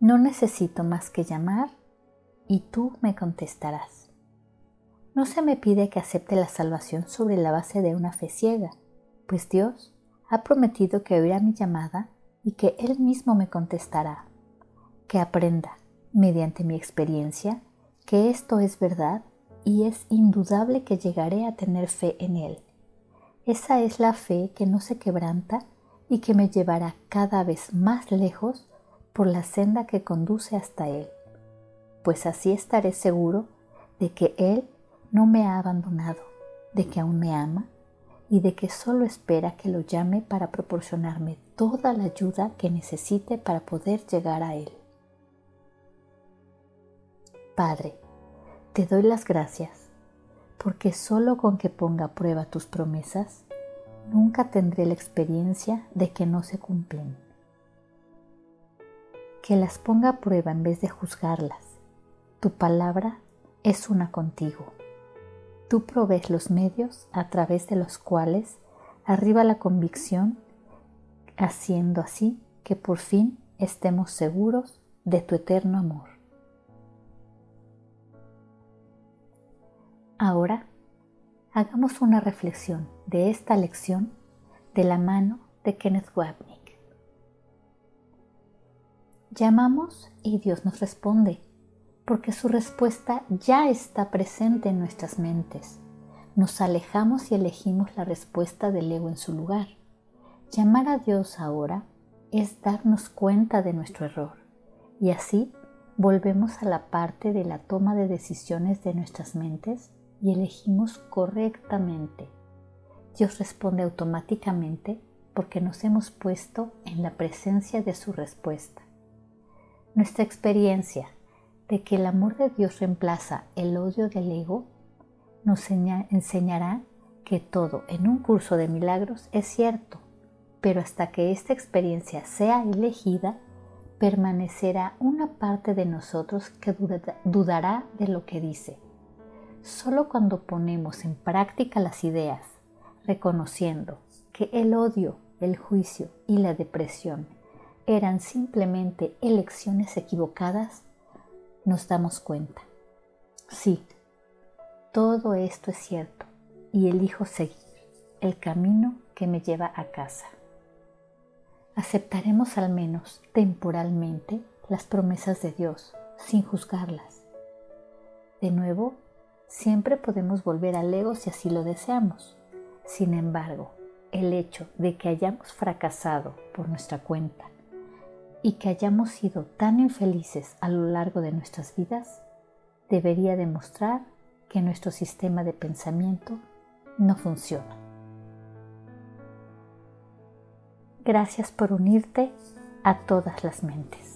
No necesito más que llamar y tú me contestarás. No se me pide que acepte la salvación sobre la base de una fe ciega, pues Dios ha prometido que oirá mi llamada y que Él mismo me contestará. Que aprenda, mediante mi experiencia, que esto es verdad y es indudable que llegaré a tener fe en Él. Esa es la fe que no se quebranta y que me llevará cada vez más lejos por la senda que conduce hasta Él, pues así estaré seguro de que Él no me ha abandonado, de que aún me ama y de que solo espera que lo llame para proporcionarme toda la ayuda que necesite para poder llegar a Él. Padre, te doy las gracias, porque solo con que ponga a prueba tus promesas, nunca tendré la experiencia de que no se cumplen. Que las ponga a prueba en vez de juzgarlas. Tu palabra es una contigo. Tú provees los medios a través de los cuales arriba la convicción, haciendo así que por fin estemos seguros de tu eterno amor. Ahora hagamos una reflexión de esta lección de la mano de Kenneth Wapnick. Llamamos y Dios nos responde, porque su respuesta ya está presente en nuestras mentes. Nos alejamos y elegimos la respuesta del ego en su lugar. Llamar a Dios ahora es darnos cuenta de nuestro error y así volvemos a la parte de la toma de decisiones de nuestras mentes y elegimos correctamente. Dios responde automáticamente porque nos hemos puesto en la presencia de su respuesta. Nuestra experiencia de que el amor de Dios reemplaza el odio del ego nos enseñará que todo en un curso de milagros es cierto, pero hasta que esta experiencia sea elegida, permanecerá una parte de nosotros que dudará de lo que dice. Solo cuando ponemos en práctica las ideas, reconociendo que el odio, el juicio y la depresión eran simplemente elecciones equivocadas, nos damos cuenta. Sí, todo esto es cierto y elijo seguir el camino que me lleva a casa. Aceptaremos al menos temporalmente las promesas de Dios sin juzgarlas. De nuevo, Siempre podemos volver al ego si así lo deseamos. Sin embargo, el hecho de que hayamos fracasado por nuestra cuenta y que hayamos sido tan infelices a lo largo de nuestras vidas debería demostrar que nuestro sistema de pensamiento no funciona. Gracias por unirte a todas las mentes.